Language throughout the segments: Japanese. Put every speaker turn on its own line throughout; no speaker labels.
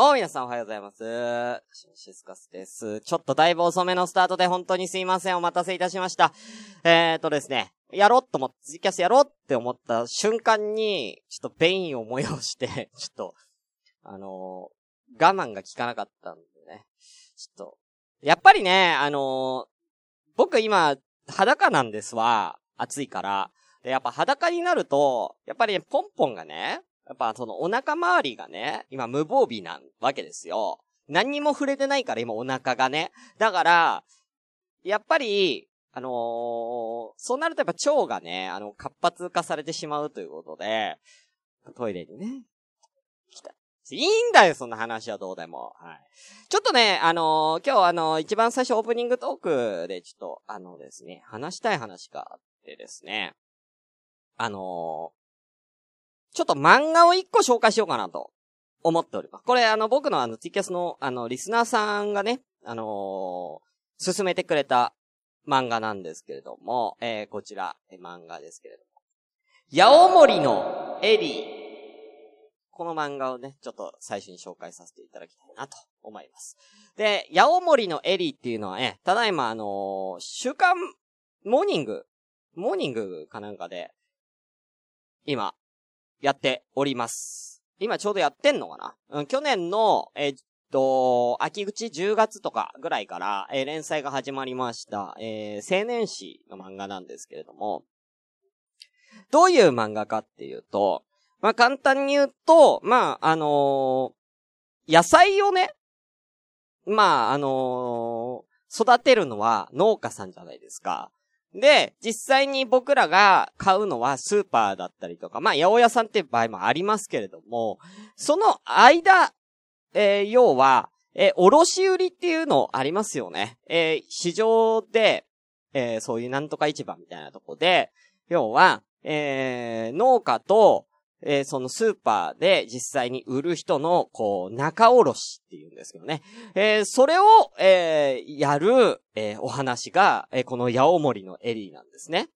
どうも皆さんおはようございます。シスカスです。ちょっとだいぶ遅めのスタートで本当にすいません。お待たせいたしました。えーとですね、やろうと思って、ツイキャスやろうって思った瞬間に、ちょっとベインを催して、ちょっと、あのー、我慢が効かなかったんでね。ちょっと、やっぱりね、あのー、僕今、裸なんですわ。暑いから。で、やっぱ裸になると、やっぱり、ね、ポンポンがね、やっぱそのお腹周りがね、今無防備なわけですよ。何にも触れてないから今お腹がね。だから、やっぱり、あのー、そうなるとやっぱ腸がね、あの、活発化されてしまうということで、トイレにね、来た。いいんだよ、そんな話はどうでも。はい。ちょっとね、あのー、今日あのー、一番最初オープニングトークでちょっと、あのですね、話したい話があってですね、あのちょっと漫画を一個紹介しようかなと思っております。これあの僕のあのツイキャスのあのリスナーさんがね、あのー、進めてくれた漫画なんですけれども、えー、こちら、え漫画ですけれども。ヤオモリのエリー。この漫画をね、ちょっと最初に紹介させていただきたいなと思います。で、ヤオモリのエリーっていうのはね、ただいまあのー、週刊モーニング、モーニングかなんかで、今、やっております。今ちょうどやってんのかな？うん、去年の、えー、っと、秋口10月とかぐらいから、えー、連載が始まりました、えー、青年誌の漫画なんですけれども、どういう漫画かっていうと、まあ、簡単に言うと、まあ、あのー、野菜をね、まあ、あのー、育てるのは農家さんじゃないですか。で、実際に僕らが買うのはスーパーだったりとか、まあ、八百屋さんっていう場合もありますけれども、その間、えー、要は、えー、卸売りっていうのありますよね。えー、市場で、えー、そういうなんとか市場みたいなとこで、要は、えー、農家と、えー、そのスーパーで実際に売る人の、こう、仲卸っていうんですけどね。えー、それを、えー、やる、えお話が、えこの八尾森のエリーなんですね。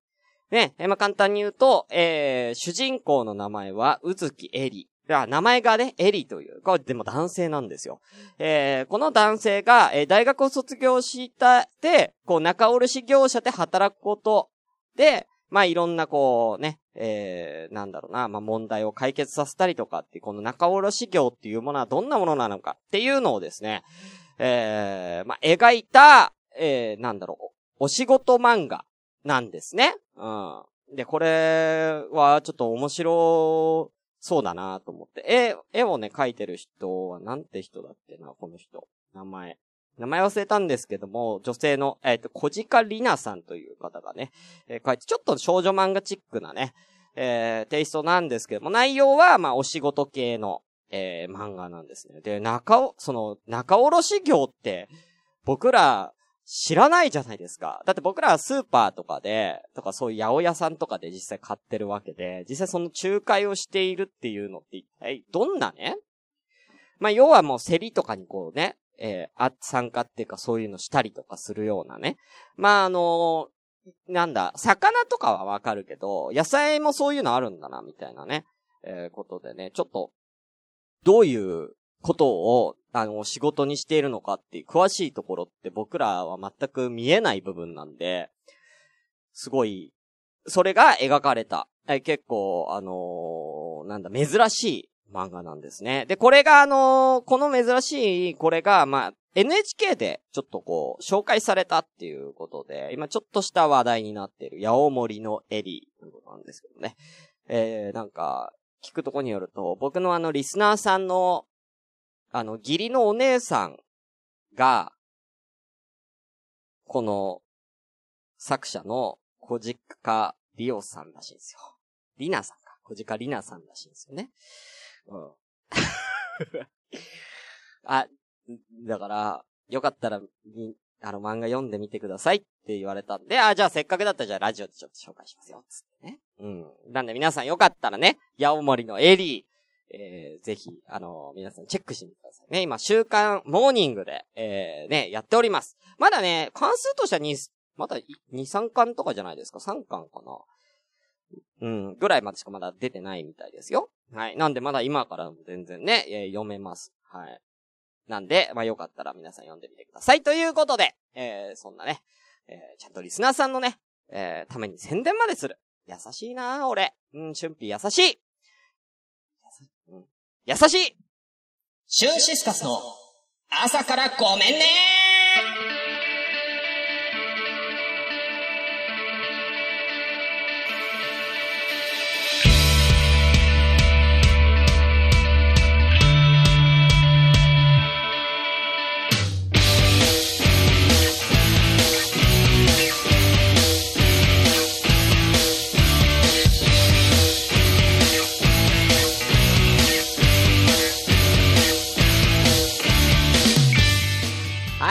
ね、えまあ、簡単に言うと、え主人公の名前は、うずきエリー。名前がね、エリという。これでも男性なんですよ。えこの男性が、え大学を卒業したで、こう、仲卸業者で働くことで、まあ、いろんなこうね、えー、なんだろうな、まあ、問題を解決させたりとかって、この仲卸業っていうものはどんなものなのかっていうのをですね、えー、まあ、描いた、えー、なんだろう、お仕事漫画なんですね。うん。で、これはちょっと面白そうだなと思って。絵、絵をね、描いてる人はなんて人だっけな、この人。名前。名前忘れたんですけども、女性の、えっ、ー、と、小鹿里奈さんという方がね、えー、書いて、ちょっと少女漫画チックなね、えー、テイストなんですけども、内容は、まあ、お仕事系の、えー、漫画なんですね。で、中お、その、中卸業って、僕ら、知らないじゃないですか。だって僕らはスーパーとかで、とかそういう八百屋さんとかで実際買ってるわけで、実際その仲介をしているっていうのって一体どんなね？まあ、要はもう競りとかにこうね、えー、あ、参加っていうかそういうのしたりとかするようなね。まあ、あのー、なんだ、魚とかはわかるけど、野菜もそういうのあるんだな、みたいなね。えー、ことでね、ちょっと、どういうことを、あの、仕事にしているのかっていう詳しいところって僕らは全く見えない部分なんで、すごい、それが描かれた、え結構、あのー、なんだ、珍しい漫画なんですね。で、これがあのー、この珍しい、これが、まあ、NHK でちょっとこう、紹介されたっていうことで、今ちょっとした話題になっている、八尾森のエリーということなんですけどね。えー、なんか、聞くとこによると、僕のあの、リスナーさんの、あの、義理のお姉さんが、この、作者の小鹿リオさんらしいんですよ。リナさんか。小鹿リナさんらしいんですよね。あ、だから、よかったら、あの漫画読んでみてくださいって言われたんで、あ、じゃあせっかくだったらじゃあラジオでちょっと紹介しますよ、つってね。うん。なんで皆さんよかったらね、ヤオモリのエリー、えー、ぜひ、あのー、皆さんチェックしてみてくださいね。今、週刊モーニングで、えー、ね、やっております。まだね、関数としては2、まだ2、3巻とかじゃないですか ?3 巻かな？うん、ぐらいまでしかまだ出てないみたいですよ。はい。なんでまだ今から全然ね、えー、読めます。はい。なんで、まあよかったら皆さん読んでみてください。ということで、えー、そんなね、えー、ちゃんとリスナーさんのね、えー、ために宣伝までする。優しいなぁ俺。うん、春ー優しい。うん、優しい
シュンシスカスの朝からごめんねー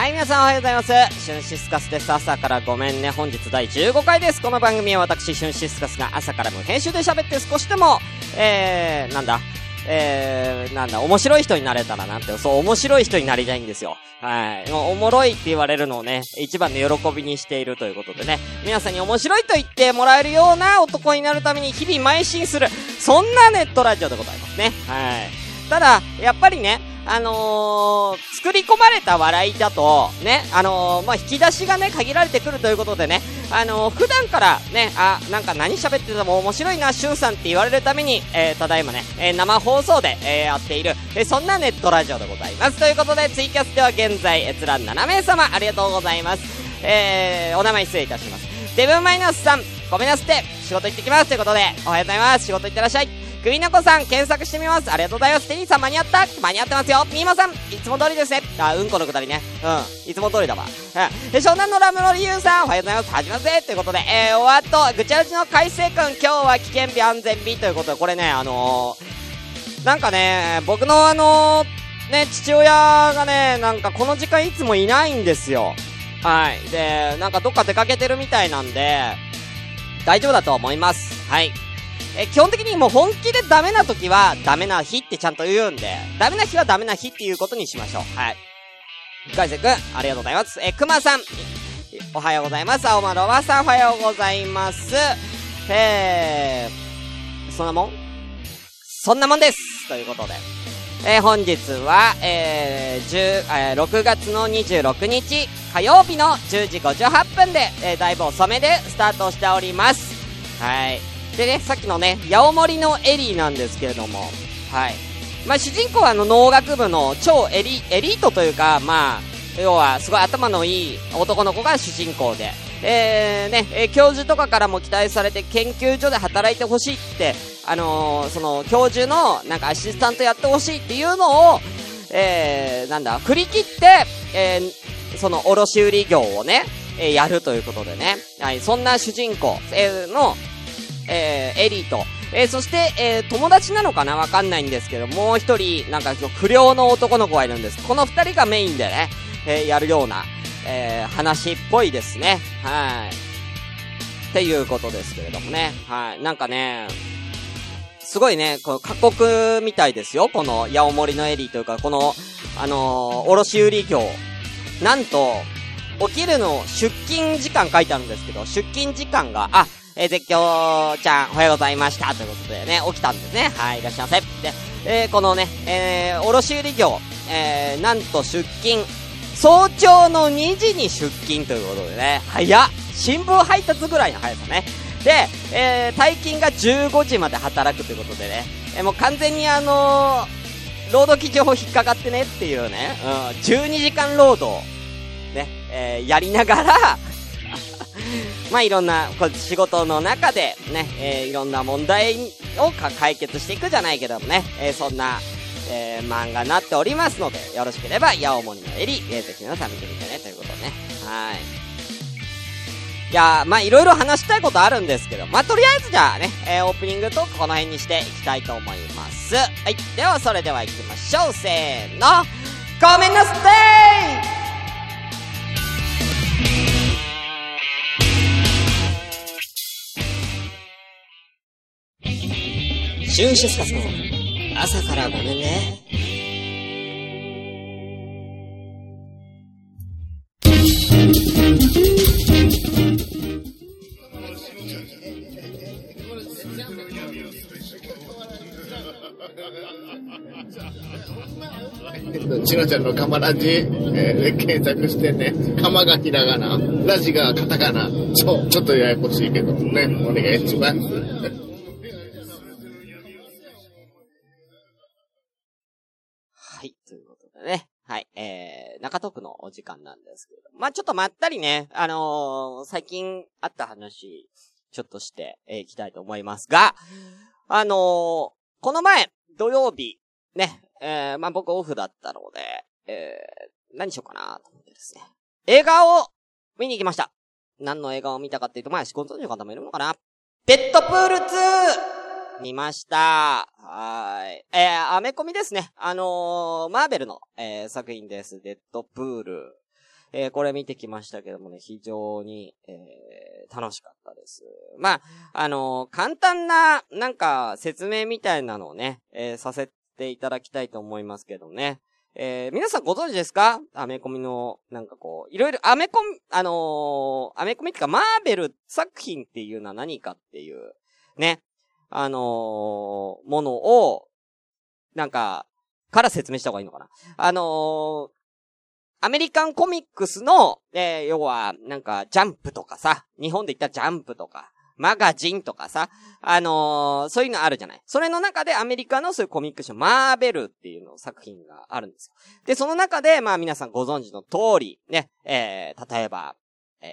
はい、皆
さんおはようございます。シュンシスカスです。朝からごめんね。本日第15回です。この番組は私、シュンシスカスが朝から無編集で喋って少しでも、えー、なんだ、えー、なんだ、面白い人になれたらなんて、そう、面白い人になりたいんですよ。はい。おもろいって言われるのをね、一番の喜びにしているということでね、皆さんに面白いと言ってもらえるような男になるために日々邁進する、そんなネットラジオでございますね。はい。ただ、やっぱりね、あのー、作り込まれた笑いだと、ね、あのー、まあ、引き出しがね、限られてくるということでね、あのー、普段からね、あ、なんか何喋ってても面白いな、しゅんさんって言われるために、えー、ただいまね、えー、生放送で、えー、やっている、えー、そんなネットラジオでございます。ということで、ツイキャスでは現在、閲覧7名様、ありがとうございます。えー、お名前失礼いたします。デブマイナスさん、ごめんなさって、仕事行ってきます。ということで、おはようございます。仕事行ってらっしゃい。グイナコさん、検索してみます。ありがとうございます。テニーさん、間に合った？間に合ってますよ。ミーマさん、いつも通りですね。あ、うんこのくだりね。うん。いつも通りだわ。うん。湘南のラムの理由さん、おはようございます。始まるぜということで、えー、おわっと、ぐちゃぐちゃの海星くん、今日は危険日安全日ということで、これね、あのー、なんかね、僕のあのー、ね、父親がね、なんかこの時間いつもいないんですよ。はい。で、なんかどっか出かけてるみたいなんで、大丈夫だと思います。はい。え基本的にもう本気でダメな時は、ダメな日ってちゃんと言うんで、ダメな日はダメな日っていうことにしましょう。はい。かいせくん、ありがとうございます。えくまさん、おはようございます。青丸おばさん、おはようございます。えー、そんなもん？そんなもんですということで。えー、本日は、えー、10、えー、6月の26日、火曜日の10時58分で、えー、だいぶ遅めでスタートしております。はい。でね、さっきのね、八尾森のエリーなんですけれども、はい。まあ、主人公はあの農学部の超エリ、エリートというか、まあ、要はすごい頭のいい男の子が主人公で、えー、ね、えー、教授とかからも期待されて研究所で働いてほしいって、あのー、その教授のなんかアシスタントやってほしいっていうのを、えー、なんだ、振り切って、えー、その卸売業をね、えー、やるということでね、はい、そんな主人公、えー、の、えー、エリート。えー、そして、えー、友達なのかな？わかんないんですけど、もう一人、なんか、不良の男の子がいるんです。この二人がメインでね、えー、やるような、えー、話っぽいですね。はい。っていうことですけれどもね。はい。なんかね、すごいね、この過酷みたいですよ。この、八尾森のエリーというか、この、あのー、卸売業。なんと、起きるの出勤時間書いてあるんですけど、出勤時間が、あ、えー、絶叫ちゃん、おはようございました。ということでね、起きたんですね。はい、いらっしゃいませ。で、えー、このね、えー、卸売業、えー、なんと出勤、早朝の2時に出勤ということでね、早っ新聞配達ぐらいの速さね。で、えー、退勤が15時まで働くということでね、えー、もう完全にあのー、労働基準法引っかかってねっていうね、うん、12時間労働、ね、えー、やりながらまあいろんな、こう仕事の中でね、えー、いろんな問題を解決していくじゃないけどもね、えー、そんな、えー、漫画になっておりますので、よろしければ、ヤオモニのエリ、えー、ぜひ皆さん見てみてね、ということね。はい。いやまあいろいろ話したいことあるんですけど、まあとりあえずじゃあね、えー、オープニングトークこの辺にしていきたいと思います。はい。ではそれでは行きましょう。せーの。ごめんなさいシュンシスカスの朝からごめんね。
ちのちゃんのカマラジ、えー検索してね、カマがひらがな、ラジがカタカナ。そう、ちょっとややこしいけどね、お願いします。
中東区のお時間なんですけど。まあちょっとまったりね、あのー最近あった話、ちょっとして、えーきたいと思いますが、あのーこの前、土曜日、ね、えー、まあ僕オフだったので、えー、何しようかなと思ってですね。映画を見に行きました。何の映画を見たかっていうと、まあ、ご存知の方もいるのかなデッドプール 2! 見ました。はい。えー、アメコミですね。あのー、マーベルの、えー、作品です。デッドプール。えー、これ見てきましたけどもね、非常に、えー、楽しかったです。まあ、あのー簡単な、なんか、説明みたいなのをね、えさせていただきたいと思いますけどね。え皆さんご存知ですか？アメコミの、なんかこう、いろいろ、アメコミ、あのーアメコミってか、マーベル作品っていうのは何かっていう、ね。あのーものを、なんか、から説明した方がいいのかな。あのーアメリカンコミックスの、えー要は、なんか、ジャンプとかさ、日本で言ったジャンプとか、マガジンとかさ、あのーそういうのあるじゃない。それの中でアメリカのそういうコミック書、マーベルっていうの作品があるんですよ。で、その中で、まあ皆さんご存知の通り、ね、えー、例えば、え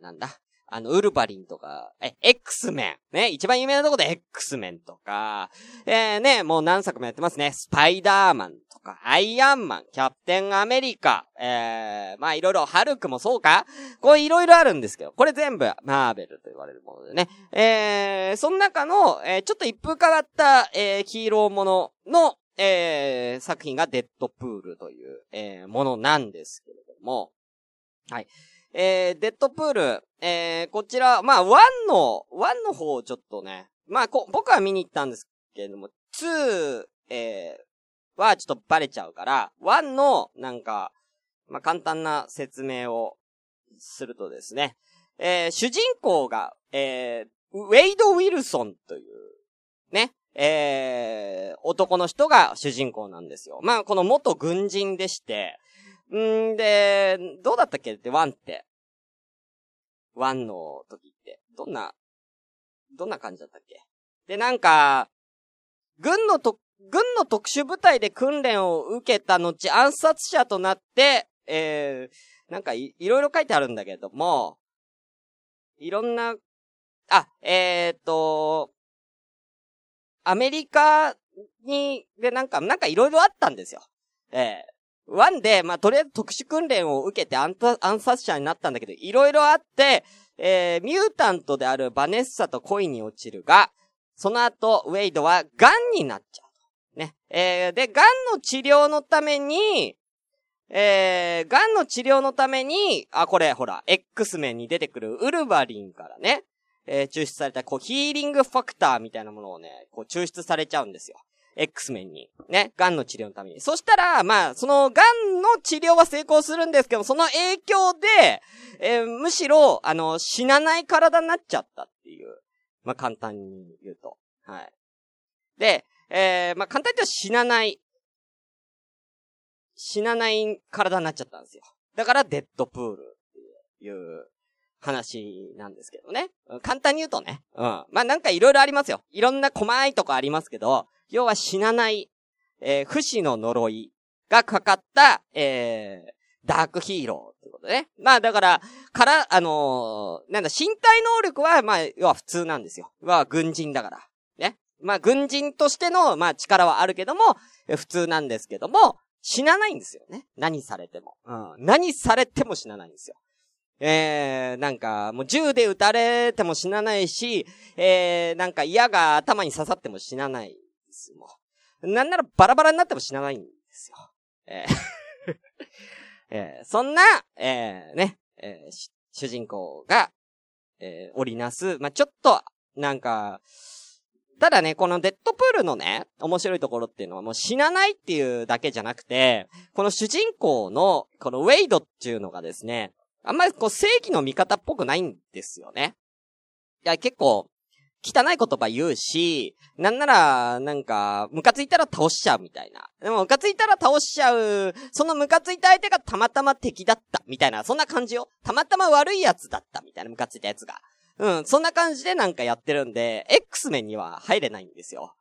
ー、なんだ？あの、ウルヴァリンとか、え、X メン。ね、一番有名なとこで X メンとか、えー、ね、もう何作もやってますね。スパイダーマンとか、アイアンマン、キャプテンアメリカ、えー、まあいろいろ、ハルクもそうか？これいろいろあるんですけど、これ全部マーベルと言われるものでね。えー、その中の、えー、ちょっと一風変わった、えー、ヒーローものの、えー、作品がデッドプールという、えー、ものなんですけれども、はい。えー、デッドプール、えー、こちら、まあ、1の、1の方をちょっとね、まあ、こ、僕は見に行ったんですけれども、2、えー、はちょっとバレちゃうから、1の、なんか、まあ、簡単な説明をするとですね、えー、主人公が、えー、ウェイド・ウィルソンという、ね、えー、男の人が主人公なんですよ。まあ、この元軍人でして、んで、どうだったっけ？って、ワンって。ワンの時って。どんな、どんな感じだったっけ？で、なんか、軍のと、軍の特殊部隊で訓練を受けた後、暗殺者となって、えー、なんかい、いろいろ書いてあるんだけども、いろんな、あ、えー、っと、アメリカに、で、なんか、なんかいろいろあったんですよ。えー、ワンで、まあ、とりあえず特殊訓練を受けて暗殺暗殺者になったんだけど、いろいろあって、えー、ミュータントであるバネッサと恋に落ちるが、その後、ウェイドは癌になっちゃう。ね。えー、で、癌の治療のために、えー、癌の治療のために、あ、これ、ほら、X メンに出てくるウルヴァリンからね、えー、抽出された、こう、ヒーリングファクターみたいなものをね、こう、抽出されちゃうんですよ。X メンに。ね。癌の治療のために。そしたら、まあ、その癌の治療は成功するんですけど、その影響で、えーむしろ、あの、死なない体になっちゃったっていう。まあ、簡単に言うと。はい。で、えー、まあ、簡単に言うと死なない。死なない体になっちゃったんですよ。だから、デッドプールっていう話なんですけどね。簡単に言うとね。うん。まあ、なんかいろいろありますよ。いろんな細いとこありますけど、要は死なない、えー不死の呪いがかかった、えー、ダークヒーローってことね。まあだから、から、あのーなんだ、身体能力は、まあ、要は普通なんですよ。は軍人だから。ね。まあ軍人としての、まあ力はあるけども、普通なんですけども、死なないんですよね。何されても。うん。何されても死なないんですよ。えー、なんか、もう銃で撃たれても死なないし、えー、なんか矢が頭に刺さっても死なないです。もう。なんならバラバラになっても死なないんですよ。えー えーそんな、えーね、えー主人公が、えー織りなす、まあ、ちょっと、なんか、ただね、このデッドプールのね、面白いところっていうのはもう死なないっていうだけじゃなくて、この主人公の、このウェイドっていうのがですね、あんまりこう正義の味方っぽくないんですよね。いや、結構、汚い言葉言うし、なんなら、なんか、ムカついたら倒しちゃうみたいな。でも、ムカついたら倒しちゃう、そのムカついた相手がたまたま敵だった、みたいな、そんな感じよ。たまたま悪いやつだった、みたいな、ムカついたやつが。うん、そんな感じでなんかやってるんで、X メンには入れないんですよ。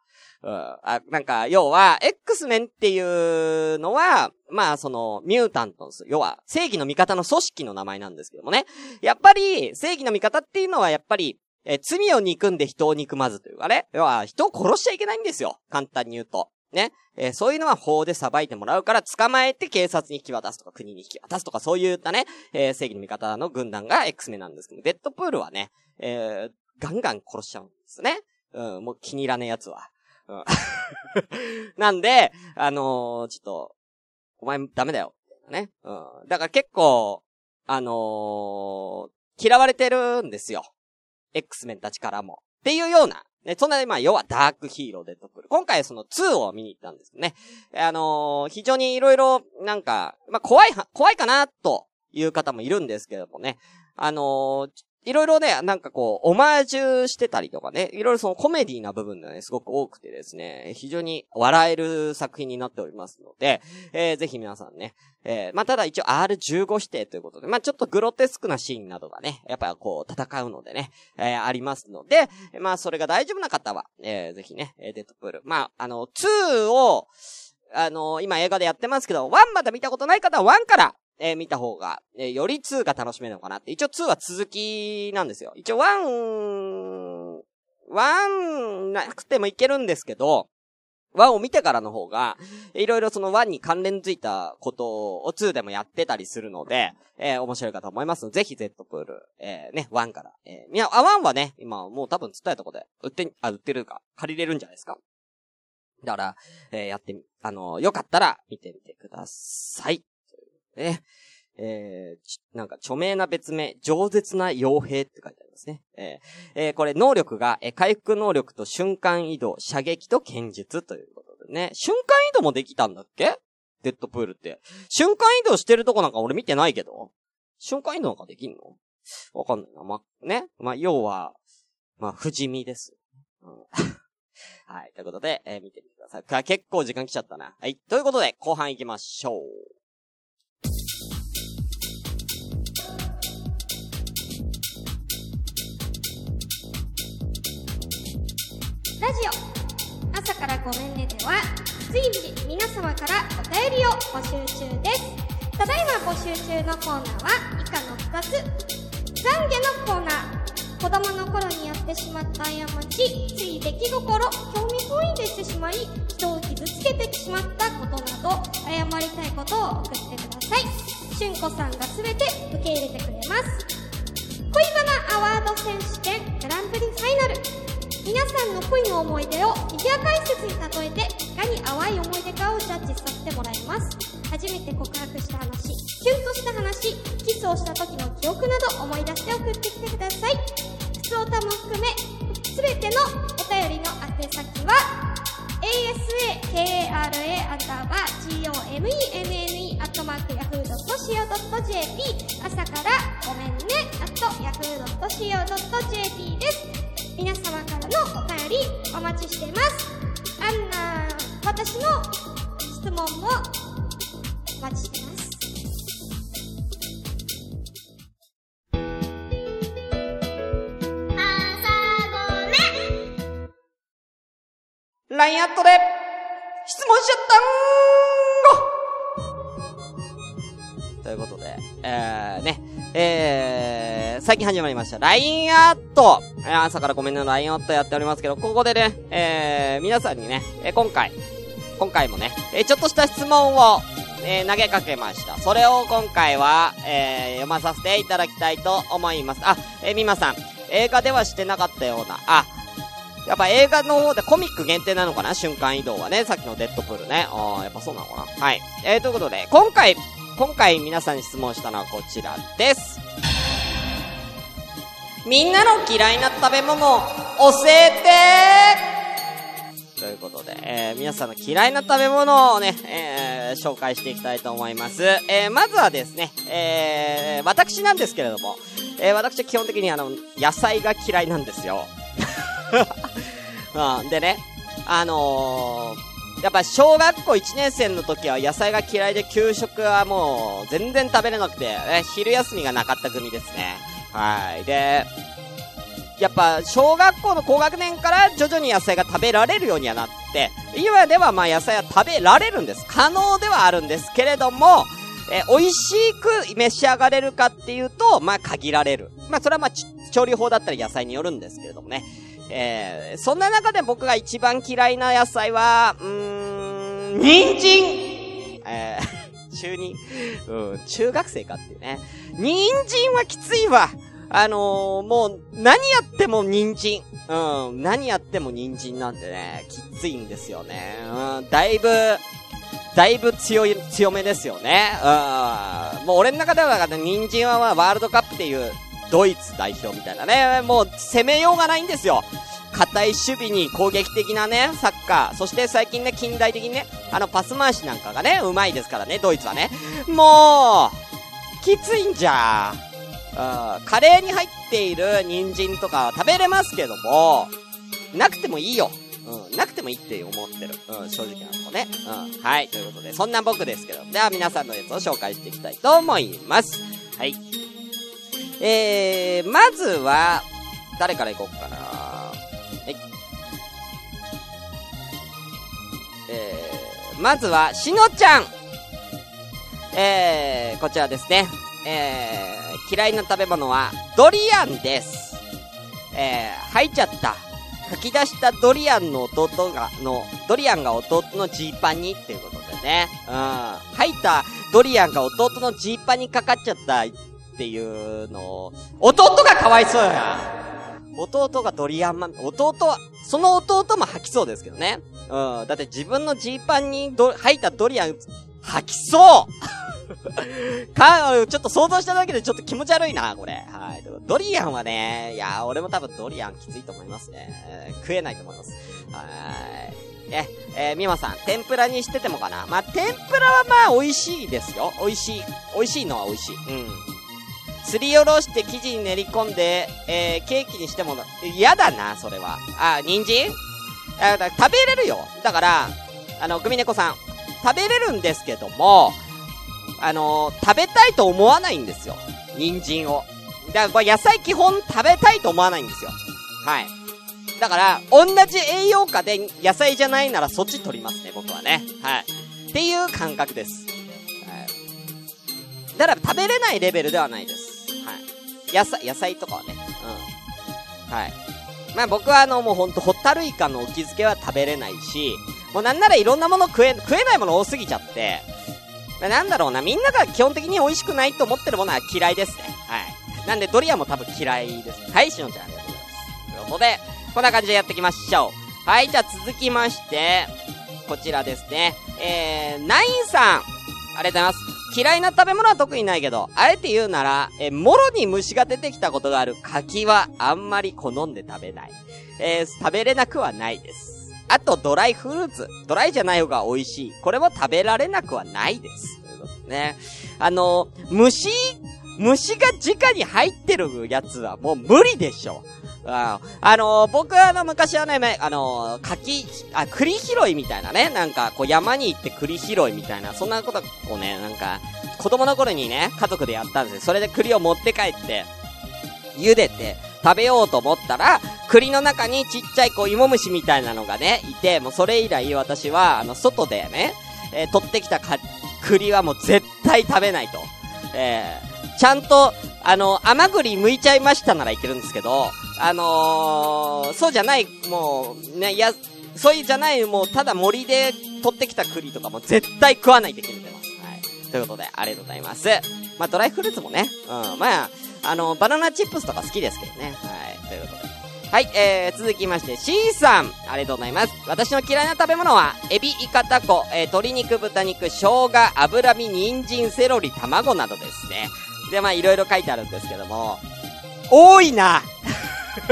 うん。あ、なんか、要は、X メンっていうのは、まあ、その、ミュータントンス。要は、正義の味方の組織の名前なんですけどもね。やっぱり、正義の味方っていうのは、やっぱり、え罪を憎んで人を憎まずというかね。要は、人を殺しちゃいけないんですよ。簡単に言うと。ね。えー、そういうのは法で裁いてもらうから、捕まえて警察に引き渡すとか、国に引き渡すとか、そういったね、えー、正義の味方の軍団が X メなんですけど、デッドプールはね、えー、ガンガン殺しちゃうんですね。うん、もう気に入らねえやつは。うん。なんで、あのー、ちょっと、お前ダメだよ。ね。うん。だから結構、あのー、嫌われてるんですよ。X メンたちからも。っていうような。ね、そんな、まあ、要はダークヒーロー出てくる。今回その2を見に行ったんですね。あのー、非常に色々、なんか、まあ、怖い、怖いかな、という方もいるんですけどもね。あのー、いろいろね、なんかこう、オマージュしてたりとかね、いろいろそのコメディな部分がね、すごく多くてですね、非常に笑える作品になっておりますので、えー、ぜひ皆さんね、えー、まあ、ただ一応 R15 指定ということで、まあ、ちょっとグロテスクなシーンなどがね、やっぱこう、戦うのでね、えー、ありますので、まあ、それが大丈夫な方は、えー、ぜひね、デッドプール。まあ、あの、2を、あの今映画でやってますけど、1まだ見たことない方は1から、えー、見た方が、えー、より2が楽しめるのかなって。一応2は続きなんですよ。一応1、1なくてもいけるんですけど、1を見てからの方が、いろいろその1に関連づいたことを2でもやってたりするので、えー、面白いかと思いますので、ぜひ Z プール、えー、ね、1から。えー、みや、あ、1はね、今もう多分伝えたとこで、売って、あ、売ってるか、借りれるんじゃないですか。だから、えー、やってみ、あのー、よかったら見てみてください。ね。えー、なんか著名な別名、饒舌な傭兵って書いてありますね。えー、えー、これ能力が、えー、回復能力と瞬間移動、射撃と剣術ということでね。瞬間移動もできたんだっけ？デッドプールって。瞬間移動してるとこなんか俺見てないけど。瞬間移動なんかできんの？わかんないな。ま、ね。まあ、要は、まあ、不死身です。うん、はい。ということで、えー、見てみてください。結構時間来ちゃったな。はい。ということで、後半行きましょう。
オ朝からごめんねでは随時皆様からお便りを募集中です。ただいま募集中のコーナーは以下の2つ懺悔のコーナー子供の頃にやってしまった過ちつい出来心興味本位でしてしまい人を傷つけてしまったことなど謝りたいことを送ってください。しゅんこさんが全て受け入れてくれます。恋バナアワード選手権グランプリファイナル皆さんの恋の思い出をフィギュア解説に例えていかに淡い思い出かをジャッジさせてもらいます。初めて告白した話キュンとした話キスをした時の記憶など思い出して送ってきてください。普通歌も含め全てのお便りの宛先は asakara アンダーバー gomenne アットマークヤフー .co.jp 朝からごめんねアットヤフー .co.jp です。皆様からのお便りお待ちしています。あんな私の質問もお待ちしてます。
ラインアットで質問しちゃったんご。ということで、えー、ね、えー、最近始まりました、LINE アット。朝からごめんねの LINE アットやっておりますけど、ここでね、えー、皆さんにね、えー、今回、今回もね、えー、ちょっとした質問を、えー、投げかけました。それを今回は、えー、読まさせていただきたいと思います。あ、えー、みまさん、映画ではしてなかったような、あ、やっぱ映画の方でコミック限定なのかな？瞬間移動はね。さっきのデッドプールね。ああ、やっぱそうなのかな？はい。えー、ということで、今回、今回皆さんに質問したのはこちらです。みんなの嫌いな食べ物を、教えてということで、えー、皆さんの嫌いな食べ物をね、えー、紹介していきたいと思います。えー、まずはですね、えー、私なんですけれども、えー、私は基本的にあの、野菜が嫌いなんですよ。うん、でね、あのー、やっぱ小学校1年生の時は野菜が嫌いで給食はもう全然食べれなくて、え昼休みがなかった組ですね。はい。で、やっぱ、小学校の高学年から徐々に野菜が食べられるようにはなって、今ではまあ野菜は食べられるんです。可能ではあるんですけれども、え美味しく召し上がれるかっていうと、まあ限られる。まあそれはまあ調理法だったり野菜によるんですけれどもね。えー、そんな中で僕が一番嫌いな野菜は、うーん、人参えー、中二、うん、中学生かっていうね。人参はきついわ。あのー、もう、何やっても人参。うん、何やっても人参なんでね、きついんですよね。うん、だいぶ、だいぶ強い、強めですよね。うん。もう俺の中では、人参はまあワールドカップっていうドイツ代表みたいなね、もう攻めようがないんですよ。硬い守備に攻撃的なね、サッカー。そして最近ね、近代的にね、あのパス回しなんかがね、うまいですからね、ドイツはね。もう、きついんじゃ。うん、カレーに入っている人参とか食べれますけども、なくてもいいよ。うん、なくてもいいって思ってる。うん、正直なとこね。うん、はい。ということで、そんな僕ですけど。では皆さんのやつを紹介していきたいと思います。はい。えー、まずは、誰から行こうかな。はい。えー、まずは、しのちゃん。えー、こちらですね。えー、嫌いな食べ物は、ドリアンです。えー、吐いちゃった。吐き出したドリアンの弟が、の、ドリアンが弟のジーパンにっていうことでね。うん。吐いたドリアンが弟のジーパンにかかっちゃったっていうのを、弟がかわいそうや弟がドリアンマン、弟は、その弟も吐きそうですけどね。うん。だって自分のジーパンにど、吐いたドリアン、吐きそう か、ちょっと想像しただけでちょっと気持ち悪いな、これ。はい。ドリアンはね、いや、俺も多分ドリアンきついと思いますね。食えないと思います。はい。え、えー、みまさん、天ぷらにしててもかな？まあ、天ぷらはまあ、美味しいですよ。美味しい。美味しいのは美味しい。うん。すりおろして生地に練り込んで、えー、ケーキにしても、嫌だな、それは。あ、人参？あ食べれるよ。だから、あの、グミネコさん、食べれるんですけども、あのー、食べたいと思わないんですよ。人参を。だから、野菜基本食べたいと思わないんですよ。はい。だから、同じ栄養価で野菜じゃないならそっち取りますね、僕はね。はい。っていう感覚です。はい。だから食べれないレベルではないです。野菜、野菜とかはね。うん。はい。まあ僕はあのもうほんとホタルイカのお気づけは食べれないし、もうなんならいろんなもの食え、食えないもの多すぎちゃって、なんだろうな、みんなが基本的に美味しくないと思ってるものは嫌いですね。はい。なんでドリアも多分嫌いですね。はい、しのちゃんありがとうございます。ということで、こんな感じでやっていきましょう。はい、じゃあ続きまして、こちらですね。えー、ナインさん。ありがとうございます。嫌いな食べ物は特にないけど、あえて言うなら、えー、もろに虫が出てきたことがある柿はあんまり好んで食べない。えー、食べれなくはないです。あと、ドライフルーツ。ドライじゃない方が美味しい。これも食べられなくはないです。ね。あの、虫、虫が直に入ってるやつはもう無理でしょ。ああの、僕はあの、昔はね、あの、柿、あ、栗拾いみたいなね、なんか、こう山に行って栗拾いみたいな、そんなことをね、なんか、子供の頃にね、家族でやったんですよ。それで栗を持って帰って、茹でて、食べようと思ったら、栗の中にちっちゃいこう芋虫みたいなのがね、いて、もうそれ以来私は、あの、外でね、えー、取ってきたか、栗はもう絶対食べないと。えー、ちゃんと、あの、甘栗剥いちゃいましたならいけるんですけど、あのー、そうじゃない、もう、ね、いや、そういうじゃない、もう、ただ森で取ってきた栗とかも絶対食わないって決めてます。はい。ということで、ありがとうございます。まあ、ドライフルーツもね、うん、まあ、あの、バナナチップスとか好きですけどね。はい。ということで。はい、えー、続きまして、C さん、ありがとうございます。私の嫌いな食べ物は、エビ、イカ、タコ、えー、鶏肉、豚肉、生姜、油身、人参、セロリ、卵などですね。で、まあ、いろいろ書いてあるんですけども、多いな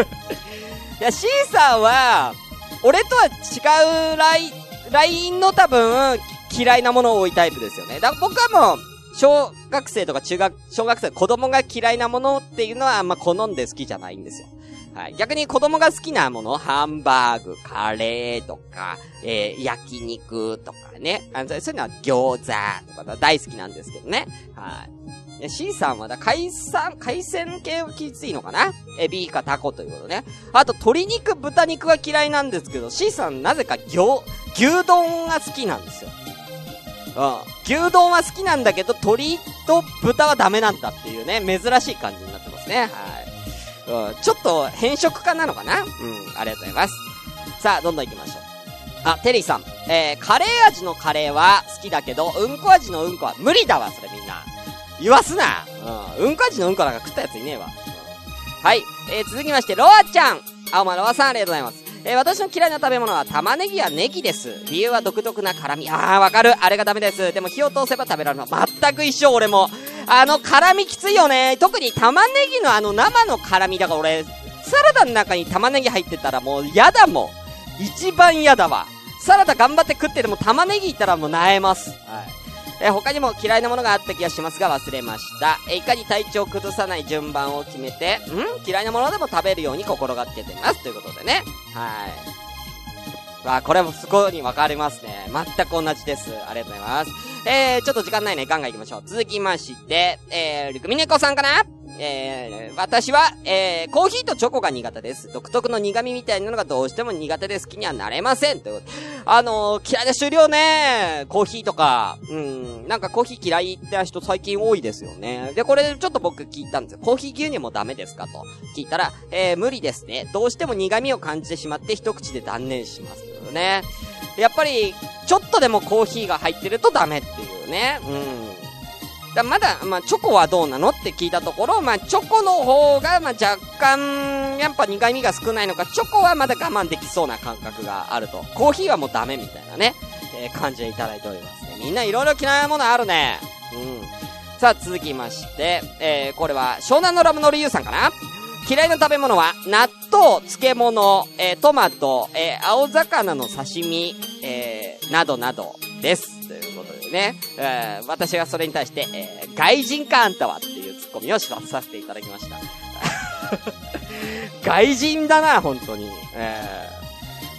いや、C さんは、俺とは違うライン、ラインの多分、嫌いなものを多いタイプですよね。だから僕はもう、小学生とか中学、小学生、子供が嫌いなものっていうのはあんま好んで好きじゃないんですよ。はい。逆に子供が好きなもの、ハンバーグ、カレーとか、えー、焼肉とかね。あのそういうのは餃子とか大好きなんですけどね。はい。C さんはだ、海産、海鮮系はきついのかな？エビかタコということね。あと、鶏肉、豚肉は嫌いなんですけど、C さんなぜか牛、牛丼が好きなんですよ。うん。牛丼は好きなんだけど、鶏と豚はダメなんだっていうね、珍しい感じになってますね。はい。うん、ちょっと変色化なのかな？うん、ありがとうございます。さあ、どんどん行きましょう。あ、テリーさん。えー、カレー味のカレーは好きだけど、うんこ味のうんこは無理だわ、それみんな。言わすなうん、うんこ味のうんこなんか食ったやついねえわ。はい。えー、続きまして、ロアちゃん。あ、お前、ロアさんありがとうございます。えー、私の嫌いな食べ物は玉ねぎやネギです。理由は独特な辛み。あー、わかる。あれがダメです。でも火を通せば食べられるの。全く一緒、俺も。あの、辛みきついよね。特に玉ねぎのあの生の辛みだから俺、サラダの中に玉ねぎ入ってたらもう嫌だもん。一番嫌だわ。サラダ頑張って食ってでも玉ねぎいたらもう萎えます。はい。え他にも嫌いなものがあった気がしますが忘れました。えいかに体調を崩さない順番を決めて、ん？嫌いなものでも食べるように心がけてます。ということでね。はい。わあ、これもすごい分かりますね。全く同じです。ありがとうございます。えー、ちょっと時間ないね。ガンガン行きましょう。続きまして、えー、ルクミネコさんかな？えー、私は、えー、コーヒーとチョコが苦手です。独特の苦味みたいなのがどうしても苦手で好きにはなれません。ということ。あのー、嫌いな終了ね。コーヒーとか、うん、なんかコーヒー嫌いって人最近多いですよね。で、これちょっと僕聞いたんですよ。コーヒー牛乳もダメですかと聞いたら、えー、無理ですね。どうしても苦味を感じてしまって一口で断念します。ね。やっぱり、ちょっとでもコーヒーが入ってるとダメっていうね。うん。だまだ、まあ、チョコはどうなのって聞いたところ、まあ、チョコの方が、まあ、若干、やっぱ苦味が少ないのか、チョコはまだ我慢できそうな感覚があると。コーヒーはもうダメみたいなね、えー、感じでいただいておりますね。みんないろいろ嫌いなものあるね。うん。さあ、続きまして、えー、これは、湘南のラムのリユさんかな？嫌いな食べ物は、納豆、漬物、えー、トマト、えー、青魚の刺身、えー、などなどです。ね、えー、私はそれに対して、えー、外人かあんたはっていうツッコミをしさせていただきました。外人だな、本当に。え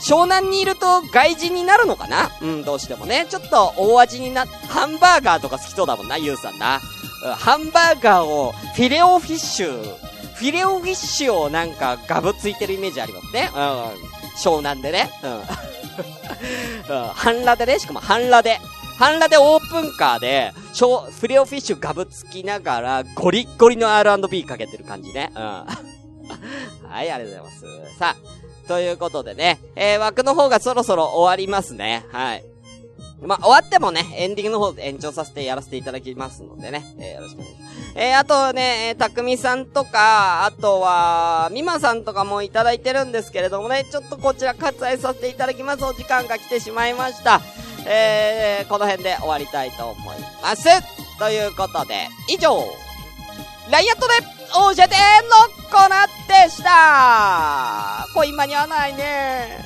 ー、湘南にいると外人になるのかな？うん、どうしてもね。ちょっと大味にな、ハンバーガーとか好きそうだもんな、ゆうさんな。ハンバーガーを、フィレオフィッシュ、フィレオフィッシュをなんかガブついてるイメージありますね。うん。湘南でね。うん。うん、半裸でね、しかも半裸で。半裸でオープンカーで、ショフレオフィッシュガブつきながら、ゴリッゴリの R&B かけてる感じね。うん。はい、ありがとうございます。さあ、ということでね、えー、枠の方がそろそろ終わりますね。はい。まあ、終わってもね、エンディングの方で延長させてやらせていただきますのでね、えー、よろしくお願いします。えー、あとね、えー、たくみさんとか、あとは、みまさんとかもいただいてるんですけれどもね、ちょっとこちら割愛させていただきます。お時間が来てしまいました。えー、この辺で終わりたいと思います。ということで、以上、ライアットで教えてのコーナーでした。これ今に合わないね。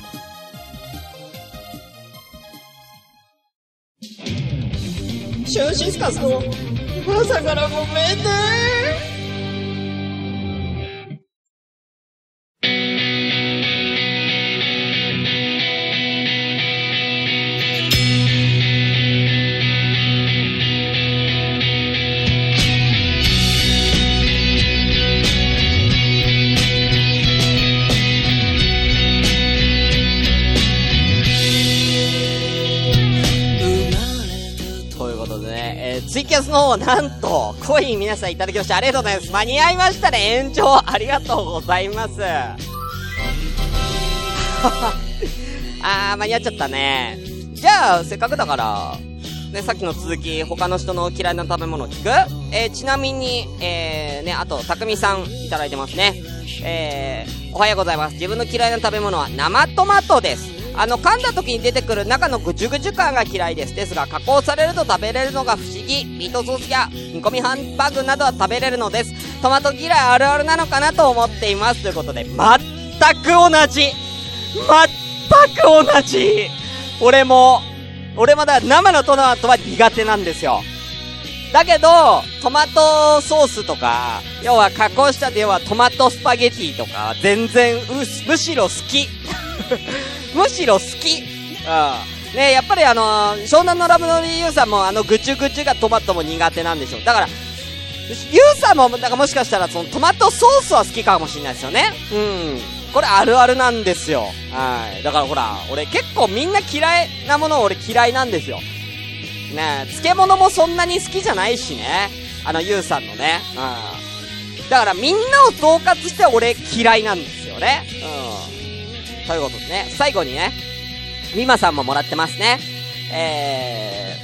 シューシスカスの朝からごめんね。皆さんいただきましてありがとうございます。間に合いましたね、延長。ありがとうございます。あー、間に合っちゃったね。じゃあ、せっかくだから、ね、さっきの続き、他の人の嫌いな食べ物聞く？えー、ちなみに、えー、ね、あと、たくみさんいただいてますね。えー、おはようございます。自分の嫌いな食べ物は生トマトです。あの、噛んだ時に出てくる中のぐちゅぐちゅ感が嫌いです。ですが、加工されると食べれるのが不思議。ミートソースや煮込みハンバーグなどは食べれるのです。トマト嫌いあるあるなのかなと思っています。ということで、全く同じ全く同じ俺も、俺まだ生のトマトは苦手なんですよ。だけど、トマトソースとか、要は加工した要はトマトスパゲティとか、全然、むしろ好き。むしろ好き。うん。ねやっぱりあのー、湘南のラブのリユーさんもあのぐちゅぐちゅがトマトも苦手なんでしょう。だから、ユーさんも、だからもしかしたらそのトマトソースは好きかもしれないですよね。うん。これあるあるなんですよ。はい。だからほら、俺結構みんな嫌いなもの俺嫌いなんですよ。ね漬物もそんなに好きじゃないしね。あの、ゆうさんのね。うん。だからみんなを統括して俺嫌いなんですよね。うん。ということでね、最後にね、みまさんももらってますね。え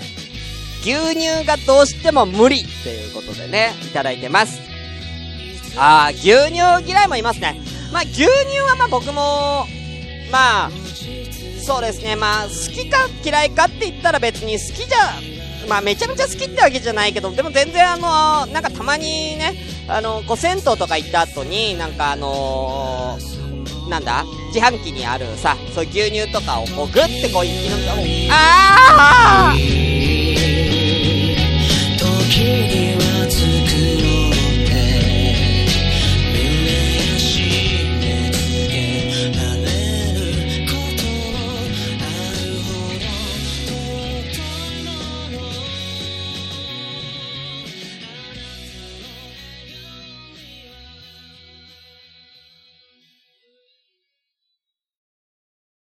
ー、牛乳がどうしても無理っていうことでね、いただいてます。あー、牛乳嫌いもいますね。まあ、牛乳はまあ僕も、まあ、そうですね、まあ、好きか嫌いかって言ったら別に好きじゃ、まあ、めちゃめちゃ好きってわけじゃないけど、でも全然あのー、なんかたまにね、あの、こう、銭湯とか行った後に、なんかあのー、なんだ？自販機にあるさ、そういう牛乳とかをこう、グッてこう、一気飲んだ。ああ